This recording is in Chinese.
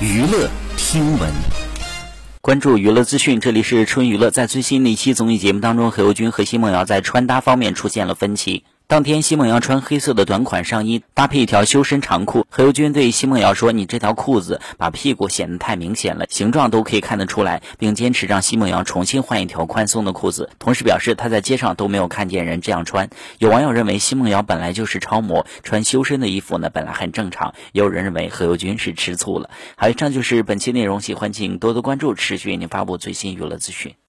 娱乐听闻，关注娱乐资讯，这里是春娱乐。在最新的一期综艺节目当中，何猷君和奚梦瑶在穿搭方面出现了分歧。当天，奚梦瑶穿黑色的短款上衣，搭配一条修身长裤。何猷君对奚梦瑶说：“你这条裤子把屁股显得太明显了，形状都可以看得出来。”并坚持让奚梦瑶重新换一条宽松的裤子。同时表示他在街上都没有看见人这样穿。有网友认为奚梦瑶本来就是超模，穿修身的衣服呢本来很正常。也有人认为何猷君是吃醋了。好，以上就是本期内容，喜欢请多多关注，持续为您发布最新娱乐资讯。